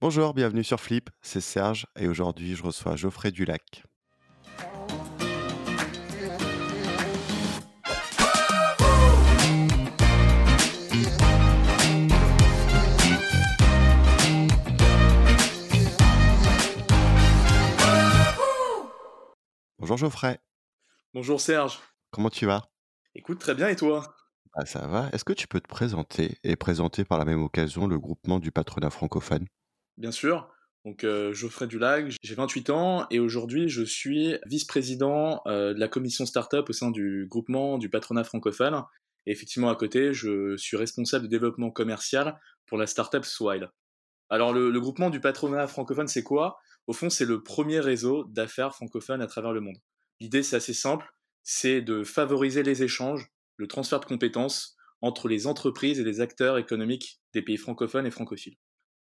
Bonjour, bienvenue sur Flip, c'est Serge et aujourd'hui je reçois Geoffrey Dulac. Bonjour Geoffrey, Bonjour Serge. comment tu vas? Écoute, très bien et toi? Ah, Ça va, est-ce que tu peux te présenter et présenter par la même occasion le groupement du patronat francophone? Bien sûr. Donc euh, Geoffrey Dulac, j'ai 28 ans et aujourd'hui je suis vice-président euh, de la commission startup au sein du groupement du patronat francophone. Et effectivement à côté, je suis responsable de développement commercial pour la startup Swile. Alors le, le groupement du patronat francophone, c'est quoi? Au fond, c'est le premier réseau d'affaires francophones à travers le monde. L'idée, c'est assez simple, c'est de favoriser les échanges, le transfert de compétences entre les entreprises et les acteurs économiques des pays francophones et francophiles.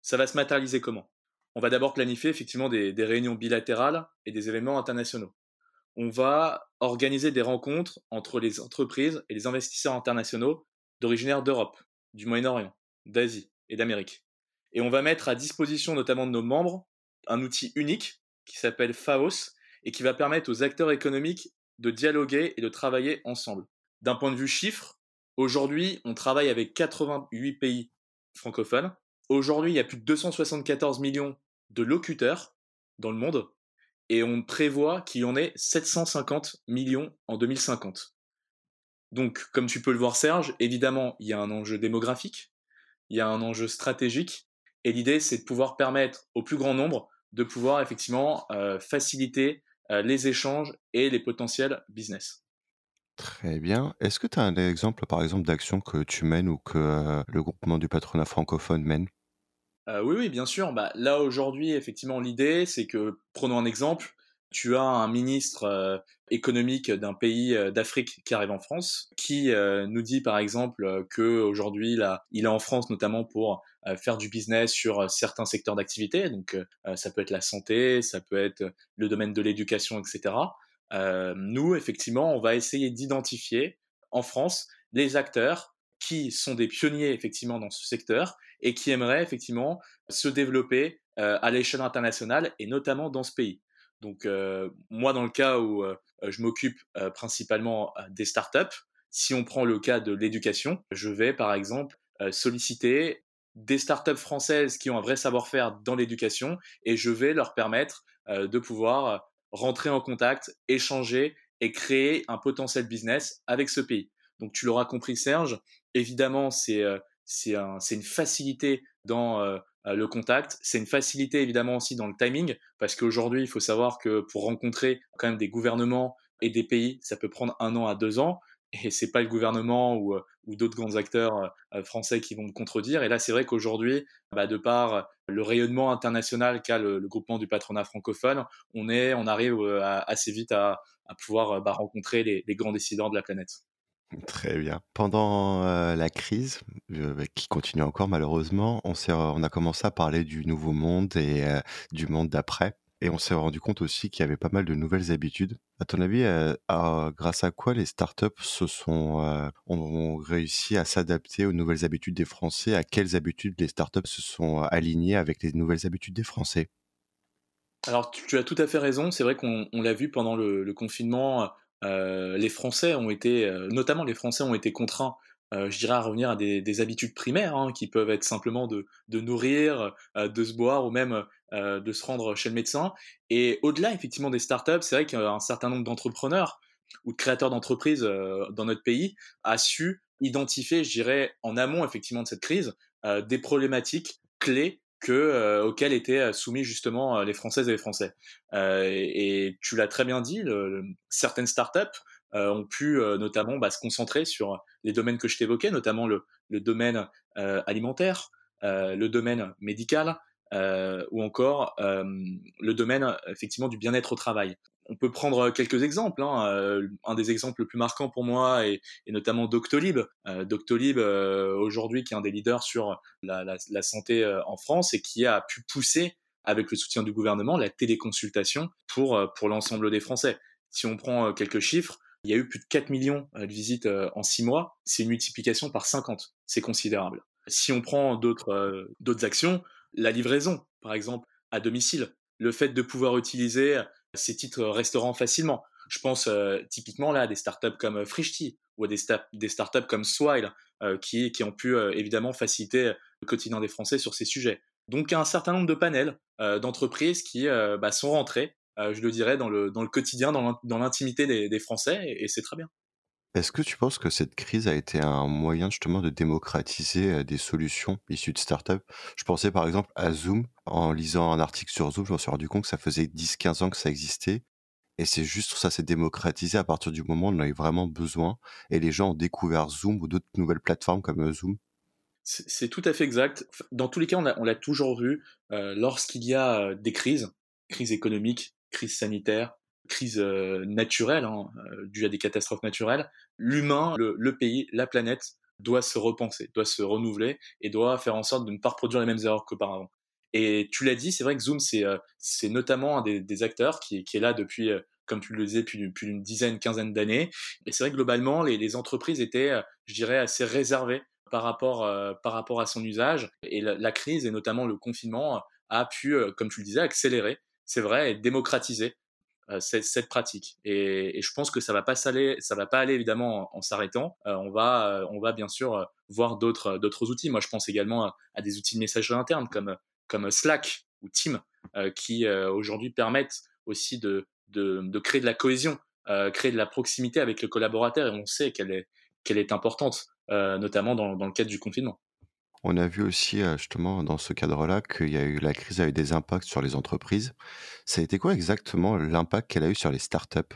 Ça va se matérialiser comment? On va d'abord planifier effectivement des, réunions bilatérales et des événements internationaux. On va organiser des rencontres entre les entreprises et les investisseurs internationaux d'originaire d'Europe, du Moyen-Orient, d'Asie et d'Amérique. Et on va mettre à disposition notamment de nos membres un outil unique qui s'appelle FAOS et qui va permettre aux acteurs économiques de dialoguer et de travailler ensemble. D'un point de vue chiffre, aujourd'hui, on travaille avec 88 pays francophones. Aujourd'hui, il y a plus de 274 millions de locuteurs dans le monde et on prévoit qu'il y en ait 750 millions en 2050. Donc, comme tu peux le voir, Serge, évidemment, il y a un enjeu démographique, il y a un enjeu stratégique, et l'idée, c'est de pouvoir permettre au plus grand nombre de pouvoir effectivement euh, faciliter euh, les échanges et les potentiels business. Très bien. Est-ce que tu as un exemple par exemple d'action que tu mènes ou que euh, le groupement du patronat francophone mène? Euh, oui, oui, bien sûr. Bah, là, aujourd'hui, effectivement, l'idée, c'est que, prenons un exemple, tu as un ministre euh, économique d'un pays d'Afrique qui arrive en France, qui nous dit, par exemple, que aujourd'hui, il est en France notamment pour faire du business sur certains secteurs d'activité. Donc, ça peut être la santé, ça peut être le domaine de l'éducation, etc. Euh, nous, effectivement, on va essayer d'identifier en France les acteurs qui sont des pionniers, effectivement, dans ce secteur et qui aimeraient, effectivement, se développer euh, à l'échelle internationale et notamment dans ce pays. Donc, euh, moi, dans le cas où euh, je m'occupe euh, principalement euh, des startups, si on prend le cas de l'éducation, je vais, par exemple, solliciter des startups françaises qui ont un vrai savoir-faire dans l'éducation et je vais leur permettre de pouvoir rentrer en contact, échanger et créer un potentiel business avec ce pays. Donc, tu l'auras compris, Serge, évidemment, c'est euh, c'est un, une facilité dans euh, le contact, c'est une facilité évidemment aussi dans le timing, parce qu'aujourd'hui, il faut savoir que pour rencontrer quand même des gouvernements et des pays, ça peut prendre un an à deux ans, et c'est pas le gouvernement ou, euh, d'autres grands acteurs euh, français qui vont me contredire. Et là, c'est vrai qu'aujourd'hui, bah, de par le rayonnement international qu'a le, groupement du patronat francophone, on est, on arrive euh, assez vite à, pouvoir euh, bah, rencontrer les, grands décideurs de la planète. Très bien. Pendant euh, la crise, euh, qui continue encore malheureusement, on a commencé à parler du nouveau monde et euh, du monde d'après. Et on s'est rendu compte aussi qu'il y avait pas mal de nouvelles habitudes. À ton avis, euh, grâce à quoi les startups se sont, euh, ont, réussi à s'adapter aux nouvelles habitudes des Français? À quelles habitudes les startups se sont alignées avec les nouvelles habitudes des Français? Alors, tu, as tout à fait raison. C'est vrai qu'on on l'a vu pendant le, confinement. euh, les Français ont été, euh, notamment les Français ont été contraints, euh, je dirais, à revenir à des, des habitudes primaires, hein, qui peuvent être simplement de, nourrir, euh, de se boire ou même euh, de se rendre chez le médecin. Et au-delà, effectivement, des startups, c'est vrai qu'un certain nombre d'entrepreneurs ou de créateurs d'entreprises dans notre pays a su identifier, je dirais, en amont, effectivement, de cette crise, des problématiques clés que, euh, auxquelles étaient soumis justement les Françaises et les Français. Et, tu l'as très bien dit, certaines startups ont pu euh, notamment bah, se concentrer sur les domaines que je t'évoquais, notamment le, le domaine euh, alimentaire, euh, le domaine médical, euh, ou encore euh, le domaine effectivement du bien-être au travail. On peut prendre quelques exemples. Hein. Euh, un des exemples le plus marquants pour moi est, est notamment Doctolib. Euh, Doctolib, euh, aujourd'hui, qui est un des leaders sur la, la, la santé euh, en France et qui a pu pousser, avec le soutien du gouvernement, la téléconsultation pour, euh, pour l'ensemble des Français. Si on prend euh, quelques chiffres, il y a eu plus de 4 millions euh, de visites euh, en 6 mois. C'est une multiplication par 50. C'est considérable. Si on prend d'autres euh, d'autres actions, la livraison, par exemple, à domicile, le fait de pouvoir utiliser ces titres restaurants facilement. Je pense typiquement là à des startups comme Frishti ou à des, des startups comme Swile qui, qui ont pu évidemment faciliter le quotidien des Français sur ces sujets. Donc un certain nombre de panels d'entreprises qui bah, sont rentrés, je le dirais, dans le, dans le quotidien, dans l'intimité des, des, Français, et, c'est très bien. Est-ce que tu penses que cette crise a été un moyen justement de démocratiser des solutions issues de startups Je pensais par exemple à Zoom. En lisant un article sur Zoom, je me suis rendu compte que ça faisait 10-15 ans que ça existait et c'est juste ça s'est démocratisé à partir du moment où on en avait vraiment besoin et les gens ont découvert Zoom ou d'autres nouvelles plateformes comme euh, Zoom. C'est tout à fait exact. Dans tous les cas, on l'a toujours vu, euh, lorsqu'il y a euh, des crises, crise économique, crise sanitaire, crise naturelle, hein, due à des catastrophes naturelles, l'humain, le, pays, la planète doit se repenser, doit se renouveler et doit faire en sorte de ne pas reproduire les mêmes erreurs qu'auparavant. Et tu l'as dit, c'est vrai que Zoom, c'est euh, notamment un des, acteurs qui, est là depuis, euh, comme tu le disais, depuis, depuis une dizaine, quinzaine d'années. Et c'est vrai que globalement, les, entreprises étaient, euh, je dirais, assez réservées par rapport, par rapport à son usage. Et la, crise, et notamment le confinement, a pu, comme tu le disais, accélérer, c'est vrai, et démocratiser cette, pratique. Et, je pense que ça va pas aller, ça va pas aller évidemment en, s'arrêtant. on va, on va bien sûr voir d'autres, d'autres outils. Moi, je pense également à, des outils de messagerie interne comme comme Slack ou Team euh, qui euh, aujourd'hui permettent aussi de, de, créer de la cohésion, euh, créer de la proximité avec le collaborateur et on sait qu'elle est, qu'elle est importante, notamment dans, dans le cadre du confinement. On a vu aussi justement dans ce cadre-là qu'il y a eu la crise a eu des impacts sur les entreprises. Ça a été quoi exactement l'impact qu'elle a eu sur les startups?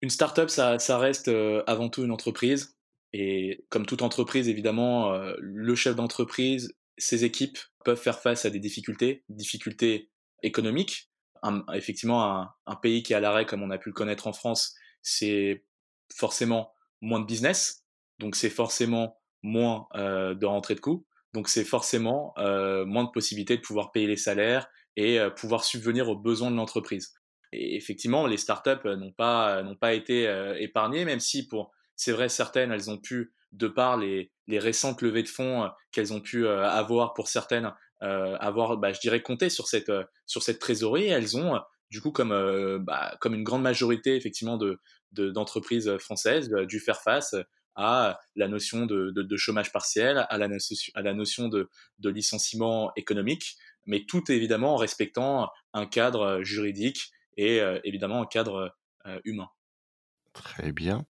Une startup, ça, reste avant tout une entreprise. Et comme toute entreprise, évidemment, le chef d'entreprise ces équipes peuvent faire face à des difficultés, difficultés économiques. effectivement, un, pays qui est à l'arrêt, comme on a pu le connaître en France, c'est forcément moins de business, donc c'est forcément moins euh, de rentrée de coûts, donc c'est forcément euh, moins de possibilités de pouvoir payer les salaires et euh, pouvoir subvenir aux besoins de l'entreprise. Et effectivement, les startups n'ont pas n'ont pas été épargnées, même si pour c'est vrai certaines elles ont pu de par les, récentes levées de fonds euh, qu'elles ont pu euh, avoir pour certaines, euh, avoir, bah, je dirais, compter sur cette, sur cette trésorerie. Elles ont, du coup, comme, bah, comme une grande majorité, effectivement, de, d'entreprises françaises, dû faire face à la notion de, chômage partiel, à la, à la notion de, licenciement économique, mais tout évidemment en respectant un cadre juridique et évidemment un cadre humain. Très bien.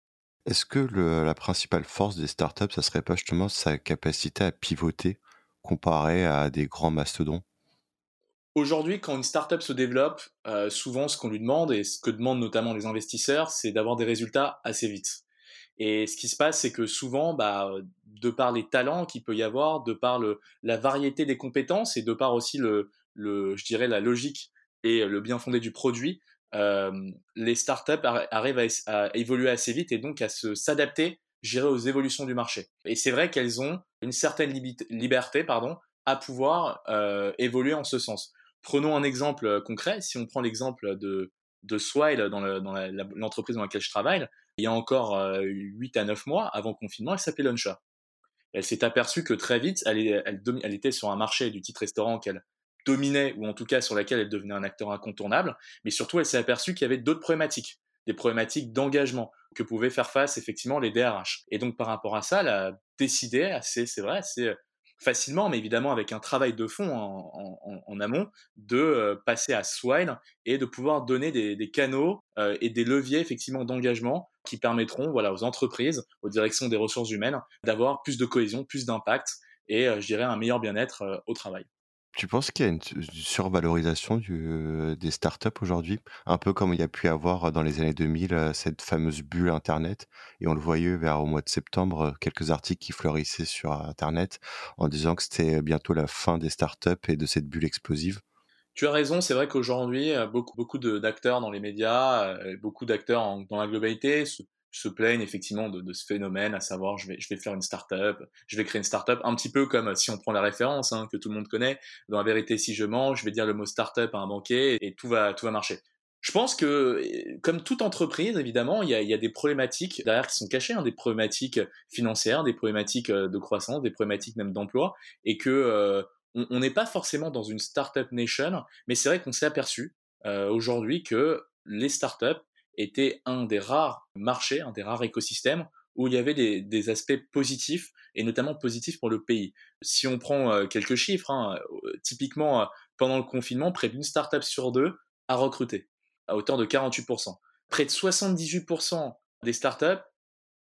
Est-ce que la principale force des startups, ça serait pas justement sa capacité à pivoter comparé à des grands mastodons? Aujourd'hui, quand une startup se développe, euh, souvent ce qu'on lui demande et ce que demandent notamment les investisseurs, c'est d'avoir des résultats assez vite. Et ce qui se passe, c'est que souvent, bah, de par les talents qu'il peut y avoir, de par la variété des compétences et de par aussi le, je dirais, la logique et le bien fondé du produit, euh, les startups arrivent à, évoluer assez vite et donc à s'adapter, gérer aux évolutions du marché. Et c'est vrai qu'elles ont une certaine liberté, pardon, à pouvoir euh, évoluer en ce sens. Prenons un exemple concret. Si on prend l'exemple de, de Swile dans l'entreprise dans laquelle je travaille, il y a encore 8 à 9 mois avant le confinement, elle s'appelait Luncha. Elle s'est aperçue que très vite, elle, elle, elle, était sur un marché du titre restaurant qu'elle dominait, ou en tout cas sur laquelle elle devenait un acteur incontournable, mais surtout elle s'est aperçue qu'il y avait d'autres problématiques, des problématiques d'engagement que pouvaient faire face effectivement les DRH. Et donc par rapport à ça, elle a décidé c'est vrai, assez facilement, mais évidemment avec un travail de fond en, amont, de euh, passer à Swine et de pouvoir donner des, canaux euh, et des leviers effectivement d'engagement qui permettront voilà, aux entreprises, aux directions des ressources humaines, d'avoir plus de cohésion, plus d'impact et euh, je dirais un meilleur bien-être au travail. Tu penses qu'il y a une survalorisation du, des startups aujourd'hui, un peu comme il y a pu avoir dans les années 2000 cette fameuse bulle Internet, et on le voyait vers au mois de septembre quelques articles qui fleurissaient sur Internet en disant que c'était bientôt la fin des startups et de cette bulle explosive. Tu as raison, c'est vrai qu'aujourd'hui, beaucoup, beaucoup d'acteurs dans les médias, beaucoup d'acteurs dans la globalité se plaignent effectivement de, ce phénomène, à savoir je vais, je vais faire une start-up, je vais créer une start-up, un petit peu comme si on prend la référence hein, que tout le monde connaît, dans la vérité si je mens, je vais dire le mot start-up à un banquier et tout va, tout va marcher. Je pense que, comme toute entreprise, évidemment, il y a, il y a des problématiques derrière qui sont cachées, hein, des problématiques financières, des problématiques euh, de croissance, des problématiques même d'emploi, et que euh, on n'est pas forcément dans une startup nation, mais c'est vrai qu'on s'est aperçu euh, aujourd'hui que les startups étaient un des rares marchés, un des rares écosystèmes où il y avait des, aspects positifs, et notamment positifs pour le pays. Si on prend euh, quelques chiffres, hein, euh, typiquement pendant le confinement, près d'une startup sur deux a recruté, à hauteur de 48%. Près de 78% des startups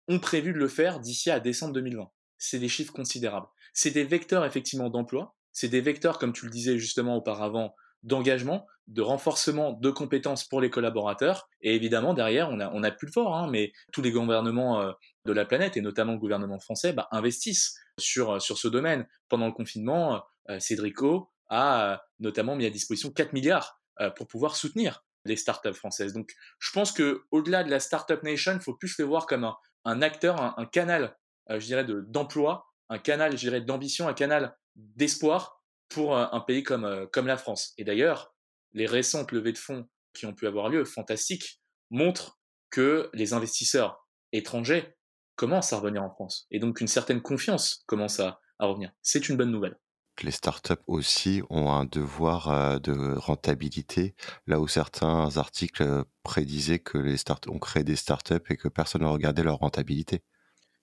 ont prévu de le faire d'ici à décembre 2020. C'est des chiffres considérables. C'est des vecteurs effectivement d'emploi, c'est des vecteurs, comme tu le disais justement auparavant, d'engagement, de renforcement de compétences pour les collaborateurs. Et évidemment, derrière, on a, plus de fort, hein, mais tous les gouvernements euh, de la planète, et notamment le gouvernement français, bah, investissent sur, euh, sur ce domaine. Pendant le confinement, euh, Cédrico a notamment mis à disposition 4 milliards pour pouvoir soutenir les startups françaises. Donc, je pense que au-delà de la startup nation, il faut plus le voir comme un, acteur, un, canal, je dirais, d'emploi, un canal, je dirais, d'ambition, un canal d'espoir pour un pays comme, comme la France. Et d'ailleurs, les récentes levées de fonds qui ont pu avoir lieu, fantastiques, montrent que les investisseurs étrangers commencent à revenir en France. Et donc une certaine confiance commence à, revenir. C'est une bonne nouvelle. Les startups aussi ont un devoir de rentabilité, là où certains articles prédisaient que les startups ont créé des startups et que personne ne regardait leur rentabilité.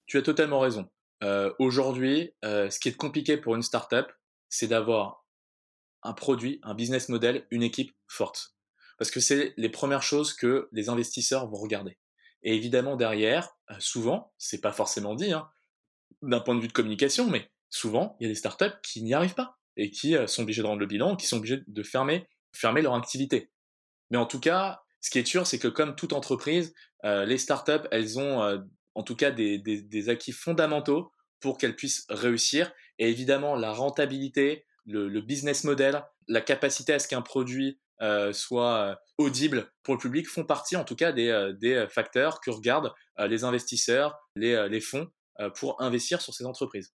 Tu as totalement raison. Aujourd'hui, ce qui est compliqué pour une startup, c'est d'avoir un produit, un business model, une équipe forte. Parce que c'est les premières choses que les investisseurs vont regarder. Et évidemment, derrière, euh, souvent, c'est pas forcément dit, hein, d'un point de vue de communication, mais souvent, il y a des startups qui n'y arrivent pas et qui euh, sont obligés de rendre le bilan, qui sont obligés de fermer, leur activité. Mais en tout cas, ce qui est sûr, c'est que comme toute entreprise, euh, les startups, elles ont en tout cas des acquis fondamentaux pour qu'elles puissent réussir. Et évidemment, la rentabilité, le, business model, la capacité à ce qu'un produit euh, soit euh, audible pour le public font partie en tout cas des, euh, facteurs que regardent les investisseurs, les, fonds pour investir sur ces entreprises.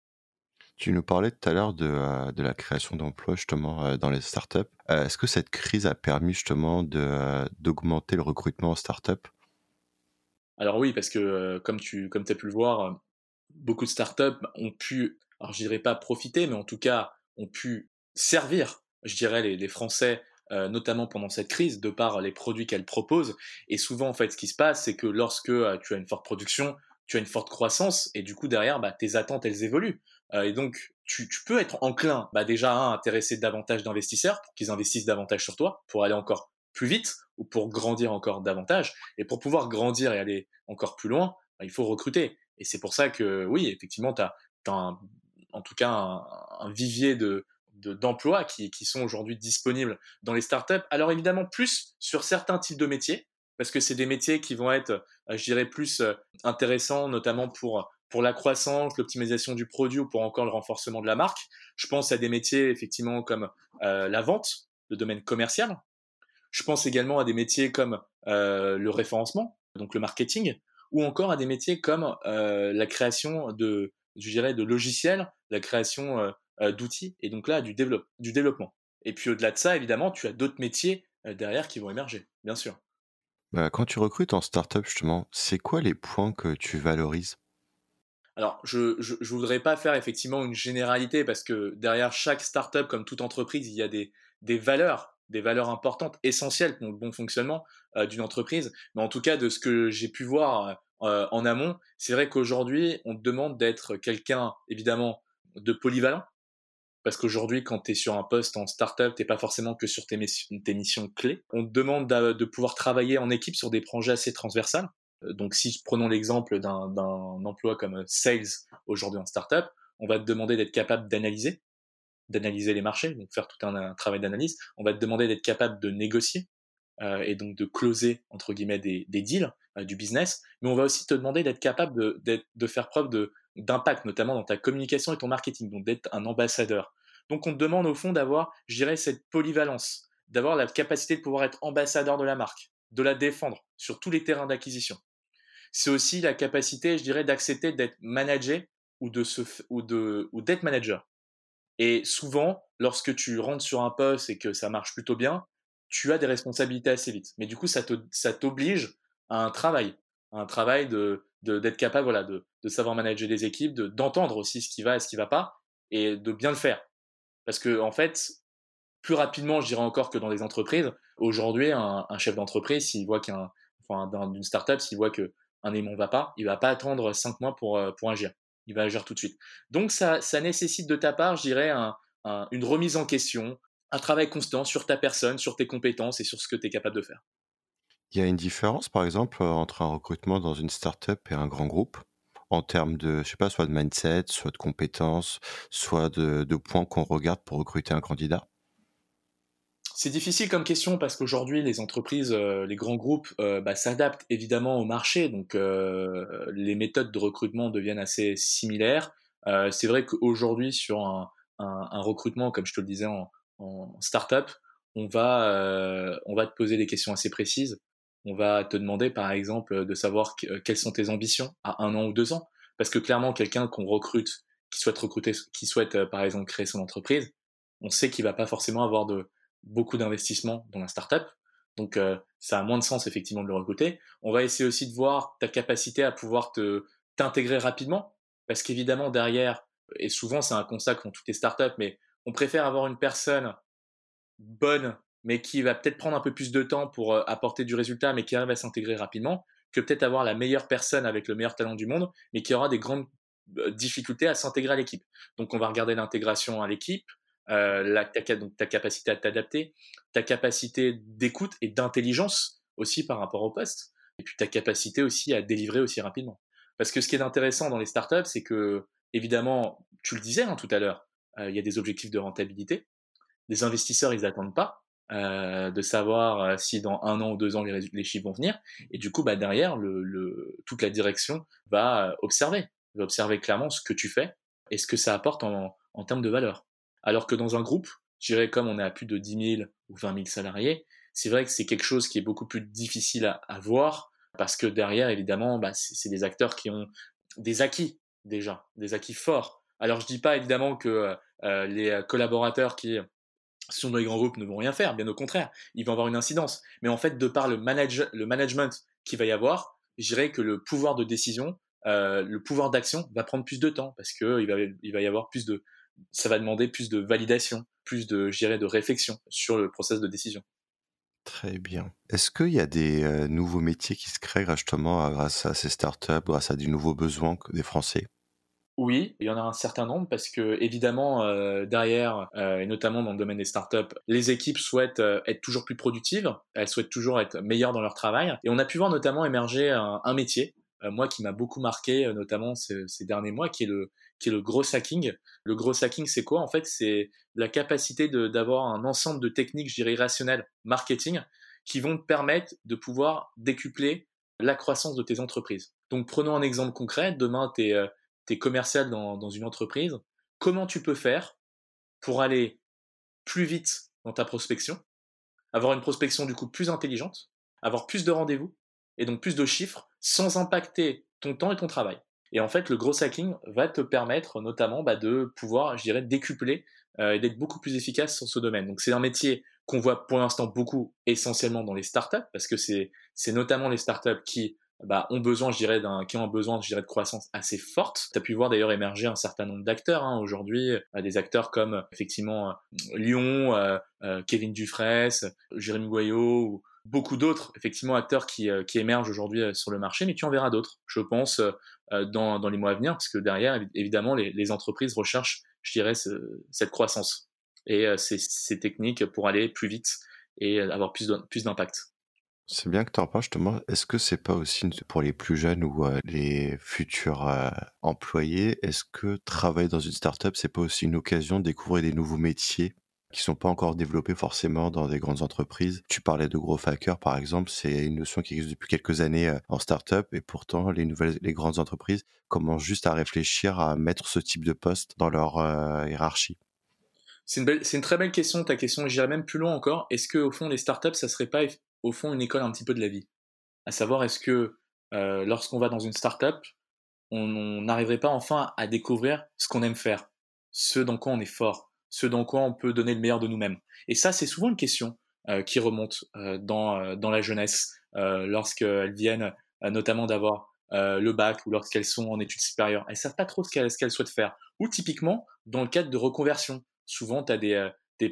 Tu nous parlais tout à l'heure de, de, la création d'emplois justement dans les startups. Est-ce que cette crise a permis justement d'augmenter le recrutement en startup? Alors oui, parce que comme tu comme as pu le voir, beaucoup de startups ont pu, alors je dirais pas profiter, mais en tout cas ont pu servir, je dirais, les, Français, euh, notamment pendant cette crise, de par les produits qu'elles proposent. Et souvent, en fait, ce qui se passe, c'est que lorsque euh, tu as une forte production, tu as une forte croissance, et du coup, derrière, bah, tes attentes, elles évoluent. Euh, et donc, tu, peux être enclin, bah, déjà, à intéresser davantage d'investisseurs pour qu'ils investissent davantage sur toi, pour aller encore plus vite ou pour grandir encore davantage. Et pour pouvoir grandir et aller encore plus loin, bah, il faut recruter. Et c'est pour ça que, oui, effectivement, tu as, en tout cas un, vivier de, d'emplois qui, sont aujourd'hui disponibles dans les startups. Alors évidemment, plus sur certains types de métiers, parce que c'est des métiers qui vont être, euh, je dirais, plus euh, intéressants, notamment pour, pour la croissance, l'optimisation du produit ou pour encore le renforcement de la marque. Je pense à des métiers, effectivement, comme euh, la vente, le domaine commercial. Je pense également à des métiers comme le référencement, donc le marketing, ou encore à des métiers comme la création de, je dirais, de logiciels, la création euh, euh, d'outils, et donc là, du, développe, du développement. Et puis au-delà de ça, évidemment, tu as d'autres métiers euh, derrière qui vont émerger, bien sûr. Bah, quand tu recrutes en startup, justement, c'est quoi les points que tu valorises? Alors, je ne voudrais pas faire effectivement une généralité parce que derrière chaque startup, comme toute entreprise, il y a des, des valeurs, des valeurs importantes, essentielles pour le bon fonctionnement d'une entreprise. Mais en tout cas, de ce que j'ai pu voir euh, en amont. C'est vrai qu'aujourd'hui, on te demande d'être quelqu'un, évidemment, de polyvalent. Parce qu'aujourd'hui, quand tu es sur un poste en startup, tu n'es pas forcément que sur tes, missions, clés. On te demande de pouvoir travailler en équipe sur des projets assez transversales. Euh, donc, si prenons l'exemple d'un emploi comme sales aujourd'hui en startup, on va te demander d'être capable d'analyser, d'analyser les marchés, donc faire tout un, travail d'analyse. On va te demander d'être capable de négocier euh, et donc de closer entre guillemets des deals. Euh, du business, mais on va aussi te demander d'être capable de, faire preuve d'impact, notamment dans ta communication et ton marketing, donc d'être un ambassadeur. Donc on te demande au fond d'avoir, je dirais, cette polyvalence, d'avoir la capacité de pouvoir être ambassadeur de la marque, de la défendre sur tous les terrains d'acquisition. C'est aussi la capacité, je dirais, d'accepter d'être manager ou de, ou d'être manager. Et souvent, lorsque tu rentres sur un poste et que ça marche plutôt bien, tu as des responsabilités assez vite. Mais du coup, ça, t'oblige un travail, un travail de d'être capable voilà de, de, savoir manager des équipes, de d'entendre aussi ce qui va et ce qui va pas et de bien le faire. Parce que, en fait, plus rapidement, je dirais encore que dans les entreprises, aujourd'hui, un, chef d'entreprise, s'il voit qu'un, enfin, d'une startup, s'il voit qu'un aimant va pas, il va pas attendre cinq mois pour, euh, pour agir. Il va agir tout de suite. Donc, ça, ça nécessite de ta part, je dirais, une remise en question, un travail constant sur ta personne, sur tes compétences et sur ce que tu es capable de faire. Il y a une différence, par exemple, entre un recrutement dans une startup et un grand groupe en termes de, je sais pas, soit de mindset, soit de compétences, soit de, points qu'on regarde pour recruter un candidat? C'est difficile comme question parce qu'aujourd'hui, les entreprises, euh, les grands groupes euh, bah, s'adaptent évidemment au marché, donc euh, les méthodes de recrutement deviennent assez similaires. c'est vrai qu'aujourd'hui, sur un, recrutement, comme je te le disais en, en startup, on va, on va te poser des questions assez précises on va te demander par exemple de savoir euh, quelles sont tes ambitions à un an ou deux ans. Parce que clairement, quelqu'un qu'on recrute, qui souhaite recruter, qui souhaite euh, par exemple créer son entreprise, on sait qu'il va pas forcément avoir de beaucoup d'investissement dans la startup. Donc euh, ça a moins de sens effectivement de le recruter. On va essayer aussi de voir ta capacité à pouvoir te t'intégrer rapidement, parce qu'évidemment derrière, et souvent c'est un constat dans toutes les startups, mais on préfère avoir une personne bonne mais qui va peut-être prendre un peu plus de temps pour euh, apporter du résultat, mais qui arrive à s'intégrer rapidement, que peut-être avoir la meilleure personne avec le meilleur talent du monde, mais qui aura des grandes euh, difficultés à s'intégrer à l'équipe. Donc on va regarder l'intégration à l'équipe, euh, ta, donc ta capacité à t'adapter, ta capacité d'écoute et d'intelligence aussi par rapport au poste, et puis ta capacité aussi à délivrer aussi rapidement. Parce que ce qui est intéressant dans les startups, c'est que, évidemment, tu le disais hein, tout à l'heure, il y a des objectifs de rentabilité. Les investisseurs, ils n'attendent pas. Euh, de savoir euh, si dans un an ou deux ans les, chiffres vont venir. Et du coup, bah, derrière, le, toute la direction va euh, observer, va observer clairement ce que tu fais et ce que ça apporte en, termes de valeur. Alors que dans un groupe, je dirais comme on est à plus de 10 000 ou 20 000 salariés, c'est vrai que c'est quelque chose qui est beaucoup plus difficile à, voir parce que derrière, évidemment, bah, c'est des acteurs qui ont des acquis déjà, des acquis forts. Alors je dis pas évidemment que les collaborateurs qui sont dans les grands groupes ne vont rien faire, bien au contraire, ils vont avoir une incidence. Mais en fait, de par le, manage, le management qu'il va y avoir, je dirais que le pouvoir de décision, euh, le pouvoir d'action va prendre plus de temps parce que il va, y avoir plus de, ça va demander plus de validation, plus de, je de réflexion sur le process de décision. Très bien. Est-ce qu'il y a des euh, nouveaux métiers qui se créent justement grâce à ces startups, grâce à des nouveaux besoins des Français? Oui, il y en a un certain nombre parce que évidemment euh, derrière euh, et notamment dans le domaine des startups, les équipes souhaitent euh, être toujours plus productives, elles souhaitent toujours être meilleures dans leur travail et on a pu voir notamment émerger un, métier moi qui m'a beaucoup marqué notamment ces, derniers mois qui est le qui est le gros hacking. Le gros hacking c'est quoi? En fait C'est la capacité d'avoir un ensemble de techniques, je dirais irrationnelles, marketing qui vont te permettre de pouvoir décupler la croissance de tes entreprises. Donc prenons un exemple concret, demain tu es tu es commercial dans, une entreprise, comment tu peux faire pour aller plus vite dans ta prospection, avoir une prospection du coup plus intelligente, avoir plus de rendez-vous et donc plus de chiffres sans impacter ton temps et ton travail? Et en fait, le gros hacking va te permettre notamment bah, de pouvoir, je dirais, décupler euh, et d'être beaucoup plus efficace sur ce domaine. Donc c'est un métier qu'on voit pour l'instant beaucoup essentiellement dans les startups, parce que c'est notamment les startups qui bah, ont besoin, je dirais, d'un, qui ont besoin, je dirais, de croissance assez forte. Tu as pu voir d'ailleurs émerger un certain nombre d'acteurs hein, aujourd'hui, euh, des acteurs comme effectivement euh, Lyon, euh, Kevin Dufresne, Jérémy Goyot, ou beaucoup d'autres effectivement acteurs qui, qui émergent aujourd'hui sur le marché, mais tu en verras d'autres, je pense, dans, dans les mois à venir, parce que derrière, évidemment, les, les entreprises recherchent, je dirais, cette croissance et ces, ces techniques pour aller plus vite et avoir plus d'impact. C'est bien que tu en parles justement. Est-ce que c'est pas aussi pour les plus jeunes ou euh, les futurs euh, employés, est-ce que travailler dans une startup, c'est pas aussi une occasion de découvrir des nouveaux métiers qui sont pas encore développés forcément dans des grandes entreprises? Tu parlais de gros hackers par exemple, c'est une notion qui existe depuis quelques années euh, en startup et pourtant les nouvelles, les grandes entreprises commencent juste à réfléchir à mettre ce type de poste dans leur hiérarchie. C'est une, une, très belle question, ta question. J'irais même plus loin encore. Est-ce que au fond, les startups, ça serait pas au fond une école un petit peu de la vie. À savoir, est-ce que euh, lorsqu'on va dans une startup, on n'arriverait pas enfin à découvrir ce qu'on aime faire, ce dans quoi on est fort, ce dans quoi on peut donner le meilleur de nous-mêmes. Et ça, c'est souvent une question euh, qui remonte euh, dans, dans la jeunesse, lorsqu'elles viennent notamment d'avoir le bac ou lorsqu'elles sont en études supérieures. Elles savent pas trop ce qu'elles souhaitent faire. Ou typiquement, dans le cadre de reconversion, souvent, tu as des,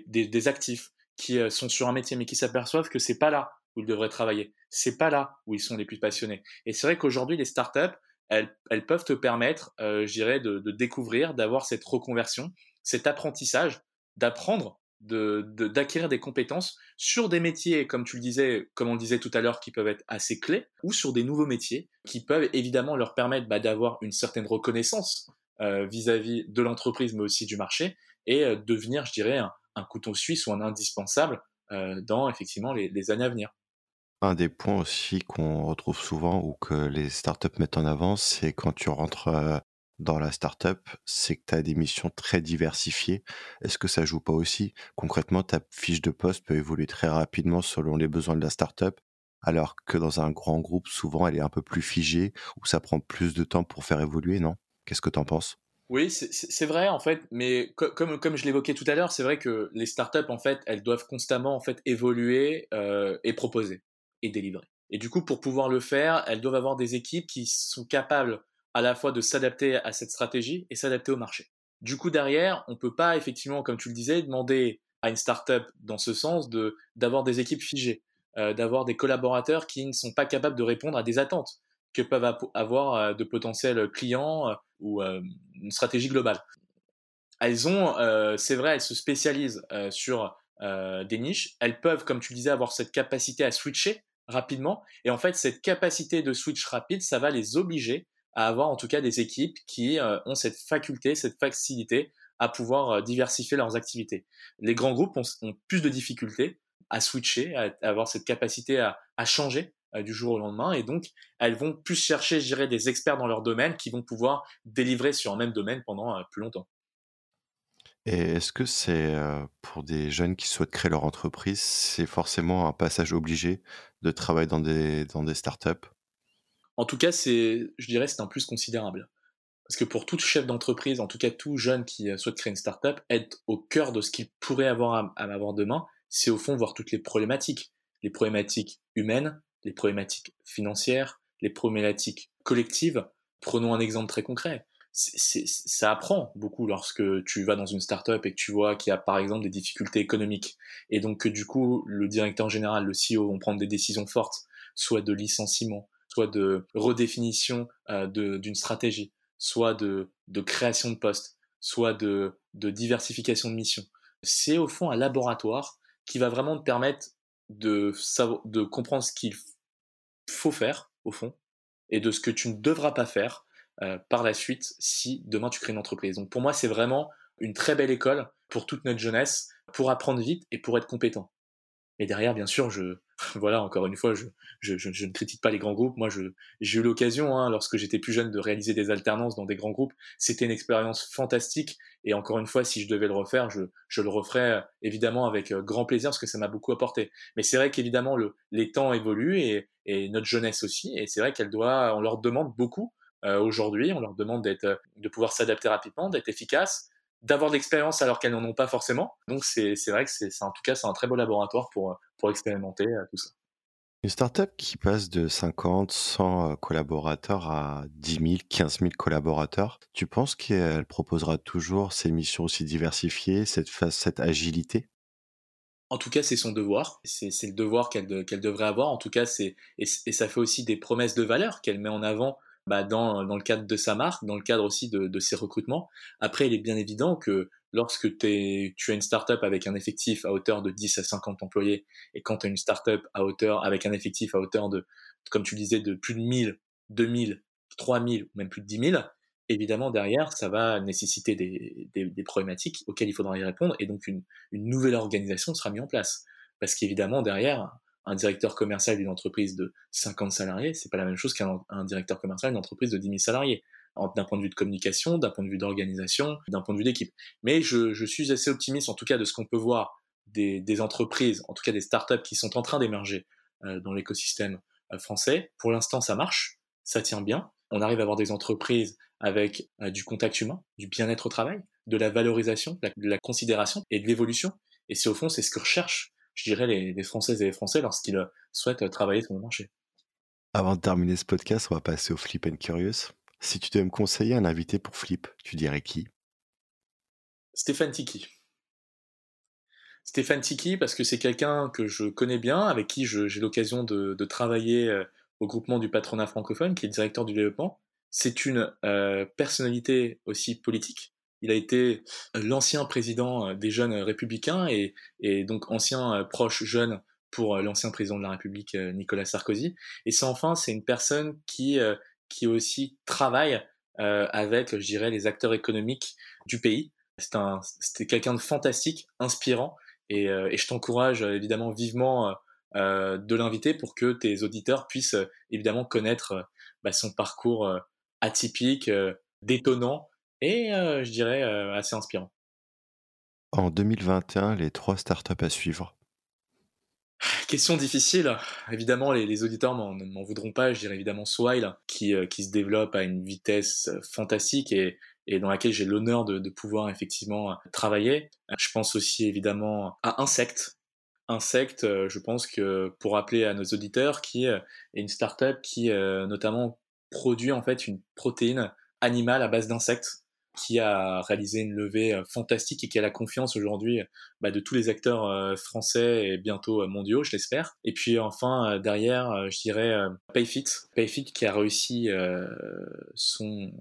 des, actifs qui sont sur un métier, mais qui s'aperçoivent que c'est pas là où ils devraient travailler. C'est pas là où ils sont les plus passionnés. Et c'est vrai qu'aujourd'hui, les startups, elles, elles peuvent te permettre, je dirais, de, de découvrir, d'avoir cette reconversion, cet apprentissage, d'apprendre d'acquérir des compétences sur des métiers, comme tu le disais, comme on le disait tout à l'heure, qui peuvent être assez clés, ou sur des nouveaux métiers qui peuvent évidemment leur permettre bah, d'avoir une certaine reconnaissance euh, vis-à-vis de l'entreprise, mais aussi du marché, et euh, devenir, je dirais, un, couteau suisse ou un indispensable euh, dans effectivement les, les, années à venir. Un des points aussi qu'on retrouve souvent ou que les startups mettent en avant, c'est quand tu rentres dans la startup, c'est que tu as des missions très diversifiées. Est-ce que ça joue pas aussi? Concrètement, ta fiche de poste peut évoluer très rapidement selon les besoins de la startup, alors que dans un grand groupe, souvent, elle est un peu plus figée, ou ça prend plus de temps pour faire évoluer, non? Qu'est-ce que tu en penses? Oui, c'est vrai en fait, mais comme, comme je l'évoquais tout à l'heure, c'est vrai que les startups en fait, elles doivent constamment en fait évoluer euh, et proposer et délivrer. Et du coup, pour pouvoir le faire, elles doivent avoir des équipes qui sont capables à la fois de s'adapter à cette stratégie et s'adapter au marché. Du coup, derrière, on peut pas effectivement, comme tu le disais, demander à une startup dans ce sens de d'avoir des équipes figées, euh, d'avoir des collaborateurs qui ne sont pas capables de répondre à des attentes que peuvent avoir euh, de potentiels clients euh, ou une stratégie globale. Elles ont, c'est vrai, elles se spécialisent sur des niches. Elles peuvent, comme tu le disais, avoir cette capacité à switcher rapidement. Et en fait, cette capacité de switch rapide, ça va les obliger à avoir en tout cas des équipes qui euh, ont cette faculté, cette facilité à pouvoir euh, diversifier leurs activités. Les grands groupes ont, plus de difficultés à switcher, à, avoir cette capacité à, changer euh, du jour au lendemain, et donc elles vont plus chercher, je dirais, des experts dans leur domaine qui vont pouvoir délivrer sur un même domaine pendant plus longtemps. Et est-ce que c'est pour des jeunes qui souhaitent créer leur entreprise, c'est forcément un passage obligé de travailler dans des, dans des startups? En tout cas, c'est, je dirais, c'est un plus considérable. Parce que pour tout chef d'entreprise, en tout cas tout jeune qui souhaite créer une startup, être au cœur de ce qu'il pourrait avoir à, avoir demain, c'est au fond voir toutes les problématiques. Les problématiques humaines, les problématiques financières, les problématiques collectives. Prenons un exemple très concret. Ça apprend beaucoup lorsque tu vas dans une startup et que tu vois qu'il y a par exemple des difficultés économiques. Et donc que du coup, le directeur général, le CEO vont prendre des décisions fortes, soit de licenciement, soit de redéfinition euh, d'une stratégie, soit de, création de postes, soit de, diversification de missions. C'est au fond un laboratoire qui va vraiment te permettre de, de comprendre ce qu'il faut faire, au fond, et de ce que tu ne devras pas faire euh, par la suite si demain tu crées une entreprise. Donc pour moi, c'est vraiment une très belle école pour toute notre jeunesse, pour apprendre vite et pour être compétent. Et derrière, bien sûr, je, voilà, encore une fois, je, je, je, ne critique pas les grands groupes. Moi, j'ai eu l'occasion, hein, lorsque j'étais plus jeune, de réaliser des alternances dans des grands groupes. C'était une expérience fantastique. Et encore une fois, si je devais le refaire, je, le referais euh, évidemment avec euh, grand plaisir parce que ça m'a beaucoup apporté. Mais c'est vrai qu'évidemment, le, les temps évoluent et, et notre jeunesse aussi. Et c'est vrai qu'elle doit, on leur demande beaucoup aujourd'hui. On leur demande d'être, de pouvoir s'adapter rapidement, d'être efficace, d'avoir de l'expérience alors qu'elles n'en ont pas forcément. Donc c'est vrai que c'est en tout cas c'est un très beau laboratoire pour, pour expérimenter euh, tout ça. Une startup qui passe de 50, 100 euh, collaborateurs à 10 000, 15 000 collaborateurs, tu penses qu'elle proposera toujours ces missions aussi diversifiées, cette, cette agilité? En tout cas, c'est son devoir. C'est le devoir qu'elle devrait avoir. En tout cas, c'est et, et, ça fait aussi des promesses de valeur qu'elle met en avant bah, dans, dans, le cadre de sa marque, dans le cadre aussi de, de ses recrutements. Après, il est bien évident que lorsque tu as une startup avec un effectif à hauteur de 10 à 50 employés, et quand tu as une startup à hauteur, avec un effectif à hauteur de, comme tu disais, de plus de 1000, 2000, 3000, même plus de 10 000, évidemment, derrière, ça va nécessiter des, des, des problématiques auxquelles il faudra y répondre, et donc une, une nouvelle organisation sera mise en place. Parce qu'évidemment, derrière, un directeur commercial d'une entreprise de 50 salariés, c'est pas la même chose qu'un directeur commercial d'une entreprise de 10 000 salariés, d'un point de vue de communication, d'un point de vue d'organisation, d'un point de vue d'équipe. Mais je, je, suis assez optimiste, en tout cas, de ce qu'on peut voir des, des, entreprises, en tout cas des startups qui sont en train d'émerger euh, dans l'écosystème euh, français. Pour l'instant, ça marche, ça tient bien. On arrive à avoir des entreprises avec euh, du contact humain, du bien-être au travail, de la valorisation, de la considération et de l'évolution. Et c'est au fond, c'est ce que recherchent je dirais, les, Françaises et les Français lorsqu'ils euh, souhaitent travailler sur le marché. Avant de terminer ce podcast, on va passer au Flip and Curious. Si tu devais me conseiller un invité pour Flip, tu dirais qui? Stéphane Tiki. Stéphane Tiki, parce que c'est quelqu'un que je connais bien, avec qui j'ai l'occasion de, travailler euh, au groupement du patronat francophone, qui est directeur du développement. C'est une euh, personnalité aussi politique. Il a été l'ancien président des jeunes républicains et, et donc ancien proche jeune pour l'ancien président de la République Nicolas Sarkozy. Et c'est enfin, c'est une personne qui, qui aussi travaille avec, je dirais, les acteurs économiques du pays. C'était quelqu'un de fantastique, inspirant, et, euh, et je t'encourage euh, évidemment vivement euh, de l'inviter pour que tes auditeurs puissent évidemment connaître bah, son parcours atypique, détonnant et je dirais assez inspirant. En 2021, les trois startups à suivre. Question difficile. Évidemment, les, les auditeurs m'en voudront pas. Je dirais évidemment Swile, qui, qui se développe à une vitesse fantastique et, et dans laquelle j'ai l'honneur de, de, pouvoir effectivement travailler. Je pense aussi évidemment à Insect. Insect, euh, je pense que pour rappeler à nos auditeurs, qui est une startup qui euh, notamment produit en fait une protéine animale à base d'insectes qui a réalisé une levée euh, fantastique et qui a la confiance aujourd'hui bah, de tous les acteurs français et bientôt mondiaux, je l'espère. Et puis enfin derrière, je dirais Payfit, Payfit qui a réussi son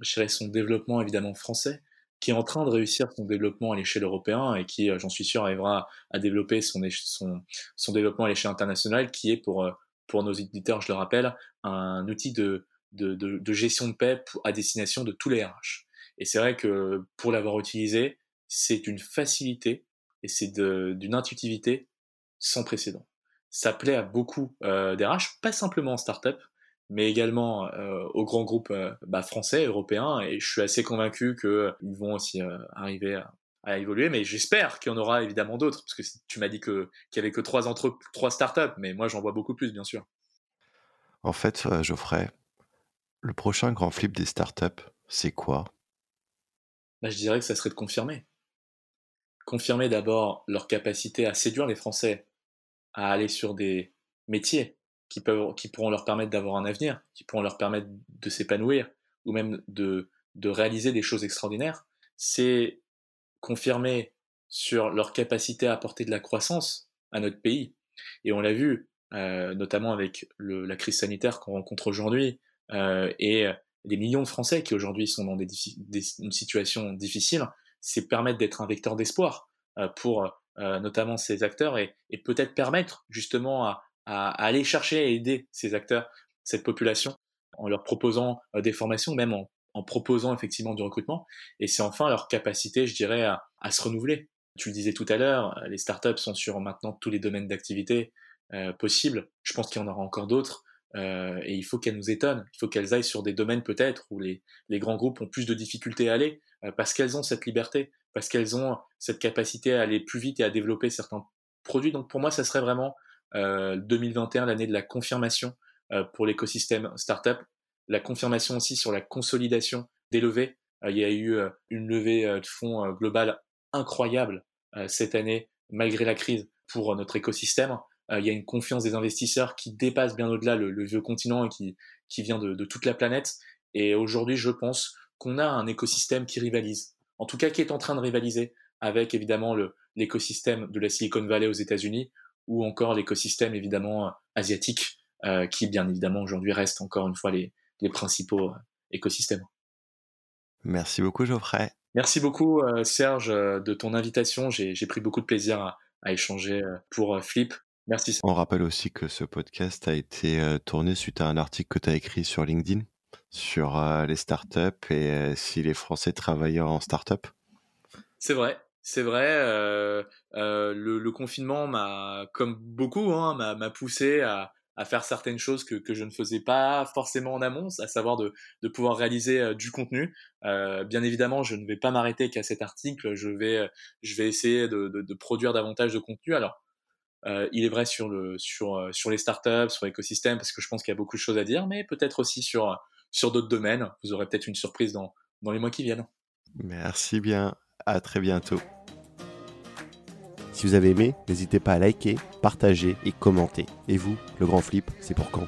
je dirais, son développement évidemment français, qui est en train de réussir son développement à l'échelle européenne et qui, euh, j'en suis sûr, arrivera à développer son, son, son développement à l'échelle internationale, qui est pour, euh, pour nos éditeurs, je le rappelle, un outil de, de, gestion de paix à destination de tous les RH. Et c'est vrai que pour l'avoir utilisé, c'est une facilité et c'est d'une intuitivité sans précédent. Ça plaît à beaucoup euh, d'RH, pas simplement en startup, mais également euh, aux grands groupes euh, bah, français, européens, et je suis assez convaincu qu'ils euh, vont aussi arriver à, évoluer, mais j'espère qu'il y en aura évidemment d'autres, parce que tu m'as dit qu'il y avait que trois entre trois startups, mais moi j'en vois beaucoup plus, bien sûr. En fait, Geoffrey, le prochain grand flip des startups, c'est quoi? Bah, Je dirais que ça serait de confirmer. Confirmer d'abord leur capacité à séduire les Français à aller sur des métiers qui, pourront leur permettre d'avoir un avenir, qui pourront leur permettre de s'épanouir, ou même de, réaliser des choses extraordinaires, c'est confirmer sur leur capacité à apporter de la croissance à notre pays. Et on l'a vu, euh, notamment avec la crise sanitaire qu'on rencontre aujourd'hui, et les millions de Français qui aujourd'hui sont dans des, des, une situation difficile, c'est permettre d'être un vecteur d'espoir euh, pour euh, notamment ces acteurs et, et peut-être permettre justement à, à, aller chercher et aider ces acteurs, cette population, en leur proposant euh, des formations, même en, en, proposant effectivement du recrutement. Et c'est enfin leur capacité, je dirais, à, à, se renouveler. Tu le disais tout à l'heure, les startups sont sur maintenant tous les domaines d'activité euh, possibles. Je pense qu'il y en aura encore d'autres. Euh, et il faut qu'elles nous étonnent. Il faut qu'elles aillent sur des domaines peut-être où les, les, grands groupes ont plus de difficultés à aller, euh, parce qu'elles ont cette liberté, parce qu'elles ont cette capacité à aller plus vite et à développer certains produits. Donc pour moi, ça serait vraiment 2021, euh, l'année de la confirmation euh, pour l'écosystème startup, la confirmation aussi sur la consolidation des levées. Euh, il y a eu une levée de fonds globale incroyable cette année, malgré la crise, pour notre écosystème. Il y a une confiance des investisseurs qui dépasse bien au-delà le, vieux continent et qui, qui vient de, de toute la planète. Et aujourd'hui, je pense qu'on a un écosystème qui rivalise. En tout cas, qui est en train de rivaliser avec évidemment l'écosystème de la Silicon Valley aux États-Unis, ou encore l'écosystème évidemment asiatique, euh, qui bien évidemment aujourd'hui reste encore une fois les, les principaux euh, écosystèmes. Merci beaucoup Geoffrey. Merci beaucoup euh, Serge de ton invitation. J'ai pris beaucoup de plaisir à, à échanger pour Flip. Merci. On rappelle aussi que ce podcast a été tourné suite à un article que tu as écrit sur LinkedIn sur les startups et si les Français travaillaient en startup. C'est vrai, c'est vrai, euh, euh, le, le, confinement m'a, comme beaucoup, hein, m'a poussé à, à, faire certaines choses que, que, je ne faisais pas forcément en amont, à savoir de, de pouvoir réaliser euh, du contenu. Euh, bien évidemment, je ne vais pas m'arrêter qu'à cet article, je vais, je vais essayer de, de, de produire davantage de contenu. Alors, euh, il est vrai sur, le, sur, les startups, sur l'écosystème, parce que je pense qu'il y a beaucoup de choses à dire, mais peut-être aussi sur, sur d'autres domaines. Vous aurez peut-être une surprise dans, dans les mois qui viennent. Merci bien. À très bientôt. Si vous avez aimé, n'hésitez pas à liker, partager et commenter. Et vous, le grand flip, c'est pour quand?